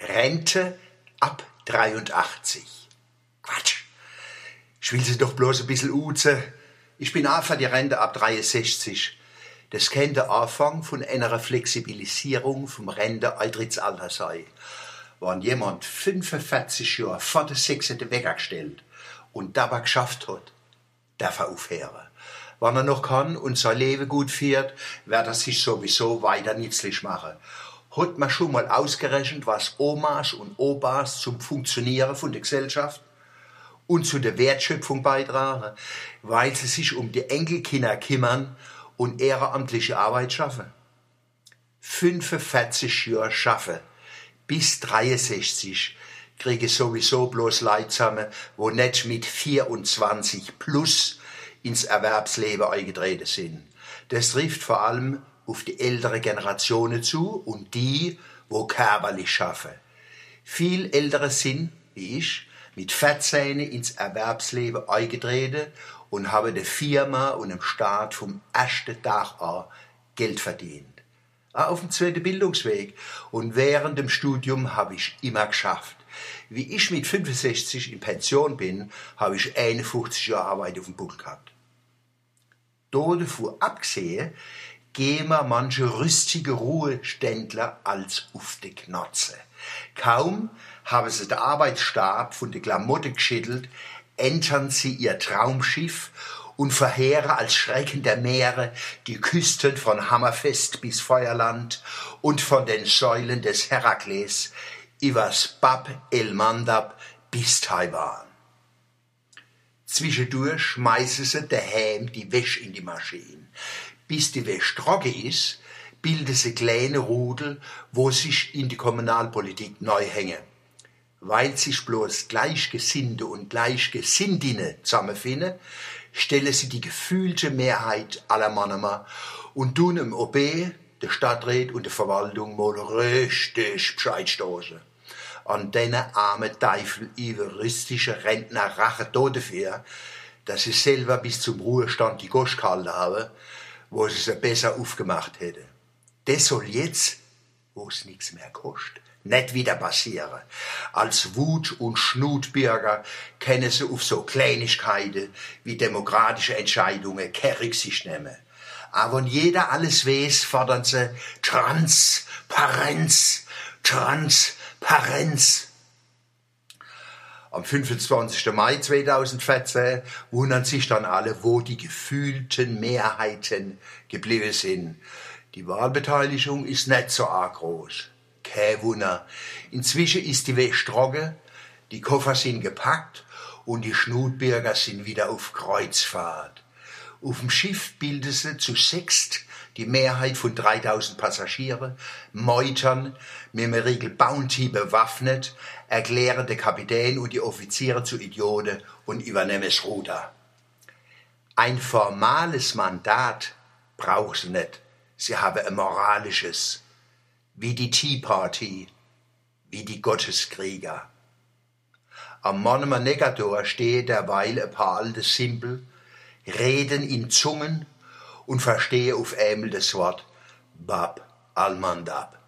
Rente ab 83. Quatsch. Ich will sie doch bloß ein bisschen uze. Ich bin auch für die Rente ab 63. Das könnte der Anfang von einer Flexibilisierung vom Renteeintrittsalter sein. Wenn jemand 45 Jahre vor der 6. weggestellt und dabei geschafft hat, darf er aufhören. Wenn er noch kann und sein Leben gut führt, wird er sich sowieso weiter nützlich machen. Hat man schon mal ausgerechnet, was Omas und Opas zum Funktionieren von der Gesellschaft und zu der Wertschöpfung beitragen, weil sie sich um die Enkelkinder kümmern und ehrenamtliche Arbeit schaffen? 45 Jahre schaffen, bis 63, kriege sowieso bloß Leute zusammen, wo nicht mit 24 plus ins Erwerbsleben eingetreten sind. Das trifft vor allem auf die ältere Generationen zu und die, wo körperlich schaffen. Viel ältere sind, wie ich, mit 14 ins Erwerbsleben eingetreten und haben der Firma und dem Staat vom ersten Tag an Geld verdient. Auf dem zweiten Bildungsweg. Und während dem Studium habe ich immer geschafft. Wie ich mit 65 in Pension bin, habe ich 51 Jahre Arbeit auf dem Buckel gehabt. Davon abgesehen, wir manche rüstige Ruheständler als auf die Knotze. Kaum haben sie den Arbeitsstab von der Klamotte geschüttelt, entern sie ihr Traumschiff und verheere als Schrecken der Meere die Küsten von Hammerfest bis Feuerland und von den Säulen des Herakles übers Bab el Mandab bis Taiwan. Zwischendurch schmeißen sie daheim die Wäsche in die Maschine. Bis die trocken ist, bilden sie kleine Rudel, wo sich in die Kommunalpolitik neu hängen. Weil sich bloß Gleichgesinnte und Gleichgesinnte zusammenfinden, stellen sie die gefühlte Mehrheit aller Männer und tun im OB, der Stadtrat und der Verwaltung mal richtig Bescheid stoßen an denen armen Teufel iveristische Rentner rache dafür, dass sie selber bis zum Ruhestand die Gosch gehalten haben, wo sie sie besser aufgemacht hätte. Das soll jetzt, wo es nichts mehr kostet, nicht wieder passieren. Als Wut- und Schnutbürger können sie auf so Kleinigkeiten wie demokratische Entscheidungen keine Rücksicht nehmen. Aber wenn jeder alles weiß, fordern sie Transparenz, Transparenz. Am 25. Mai 2014 wundern sich dann alle, wo die gefühlten Mehrheiten geblieben sind. Die Wahlbeteiligung ist nicht so arg groß. Kein Wunder. Inzwischen ist die Weg trocken, die Koffer sind gepackt und die Schnutbürger sind wieder auf Kreuzfahrt. Auf dem Schiff bildet sie zu sechst die Mehrheit von 3000 Passagiere, meutern, mit dem Riegel Bounty bewaffnet, erklären der Kapitän und die Offiziere zu Idioten und übernehmen das Ruder. Ein formales Mandat brauchen sie nicht. Sie haben ein moralisches, wie die Tea Party, wie die Gotteskrieger. Am Monument Negator steht derweil ein paar alte Simpel, reden in Zungen und verstehe auf einmal das Wort Bab al-Mandab.